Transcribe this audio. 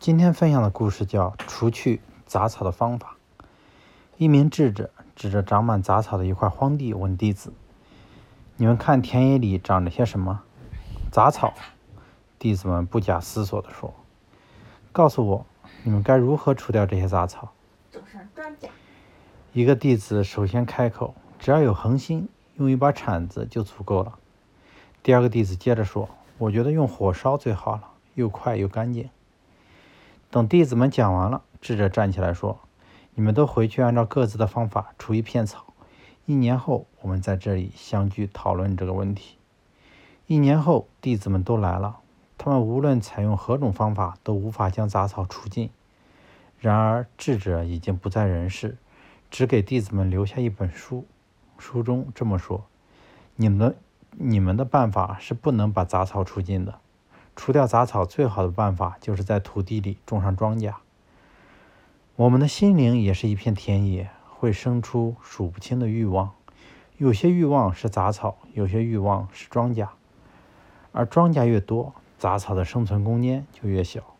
今天分享的故事叫《除去杂草的方法》。一名智者指着长满杂草的一块荒地，问弟子：“你们看田野里长着些什么？”“杂草。”弟子们不假思索地说。“告诉我，你们该如何除掉这些杂草？”“。”一个弟子首先开口：“只要有恒心，用一把铲子就足够了。”第二个弟子接着说：“我觉得用火烧最好了，又快又干净。”等弟子们讲完了，智者站起来说：“你们都回去，按照各自的方法除一片草。一年后，我们在这里相聚讨论这个问题。”一年后，弟子们都来了。他们无论采用何种方法，都无法将杂草除尽。然而，智者已经不在人世，只给弟子们留下一本书。书中这么说：“你们你们的办法是不能把杂草除尽的。”除掉杂草最好的办法，就是在土地里种上庄稼。我们的心灵也是一片田野，会生出数不清的欲望。有些欲望是杂草，有些欲望是庄稼。而庄稼越多，杂草的生存空间就越小。